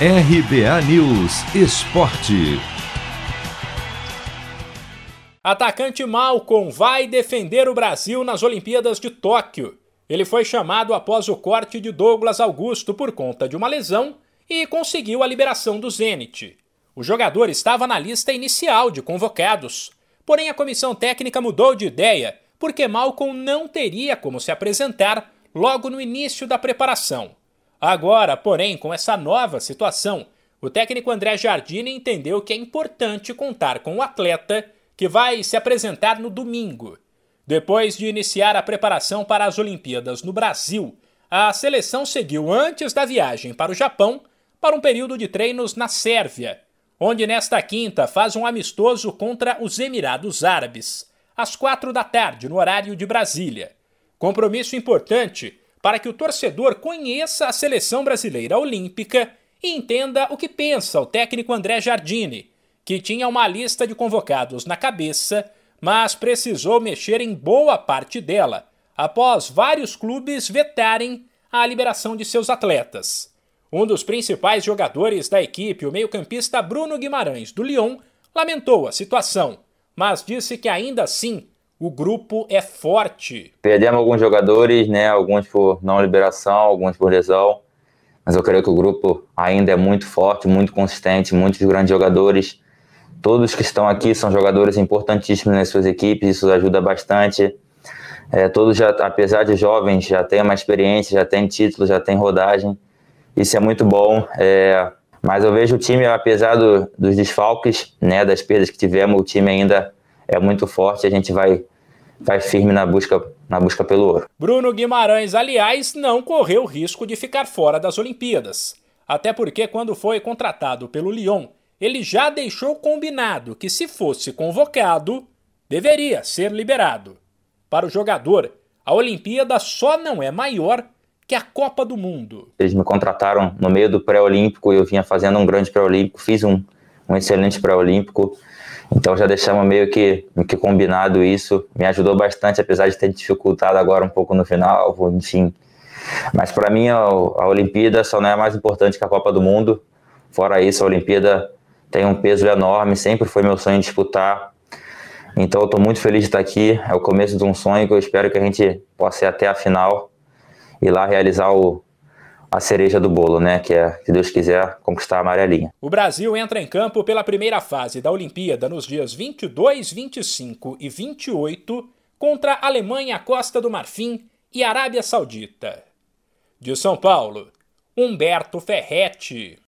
RBA News Esporte. Atacante Malcom vai defender o Brasil nas Olimpíadas de Tóquio. Ele foi chamado após o corte de Douglas Augusto por conta de uma lesão e conseguiu a liberação do Zenit. O jogador estava na lista inicial de convocados, porém a comissão técnica mudou de ideia porque Malcom não teria como se apresentar logo no início da preparação. Agora, porém, com essa nova situação, o técnico André Jardine entendeu que é importante contar com o atleta que vai se apresentar no domingo. Depois de iniciar a preparação para as Olimpíadas no Brasil, a seleção seguiu antes da viagem para o Japão para um período de treinos na Sérvia, onde nesta quinta faz um amistoso contra os Emirados Árabes, às quatro da tarde, no horário de Brasília. Compromisso importante para que o torcedor conheça a seleção brasileira olímpica e entenda o que pensa o técnico André Jardine, que tinha uma lista de convocados na cabeça, mas precisou mexer em boa parte dela, após vários clubes vetarem a liberação de seus atletas. Um dos principais jogadores da equipe, o meio-campista Bruno Guimarães, do Lyon, lamentou a situação, mas disse que ainda assim o grupo é forte. Perdemos alguns jogadores, né? Alguns por não liberação, alguns por lesão. Mas eu creio que o grupo ainda é muito forte, muito consistente, muitos grandes jogadores. Todos que estão aqui são jogadores importantíssimos nas suas equipes, isso ajuda bastante. É, todos, já, apesar de jovens, já têm uma experiência, já têm título, já têm rodagem. Isso é muito bom. É, mas eu vejo o time, apesar do, dos desfalques, né, das perdas que tivemos, o time ainda é muito forte. A gente vai, vai firme na busca, na busca pelo ouro. Bruno Guimarães, aliás, não correu risco de ficar fora das Olimpíadas. Até porque, quando foi contratado pelo Lyon, ele já deixou combinado que, se fosse convocado, deveria ser liberado. Para o jogador, a Olimpíada só não é maior que a Copa do Mundo. Eles me contrataram no meio do pré-olímpico e eu vinha fazendo um grande pré-olímpico, fiz um, um excelente pré-olímpico. Então já deixamos meio que, que combinado isso. Me ajudou bastante, apesar de ter dificultado agora um pouco no final, enfim. Mas para mim a, a Olimpíada só não é mais importante que a Copa do Mundo. Fora isso, a Olimpíada tem um peso enorme, sempre foi meu sonho disputar. Então eu estou muito feliz de estar aqui. É o começo de um sonho que eu espero que a gente possa ir até a final e lá realizar o, a cereja do bolo, né? Que é, se Deus quiser, conquistar a amarelinha. O Brasil entra em campo pela primeira fase da Olimpíada nos dias 22, 25 e 28 contra Alemanha, Costa do Marfim e Arábia Saudita. De São Paulo, Humberto Ferretti.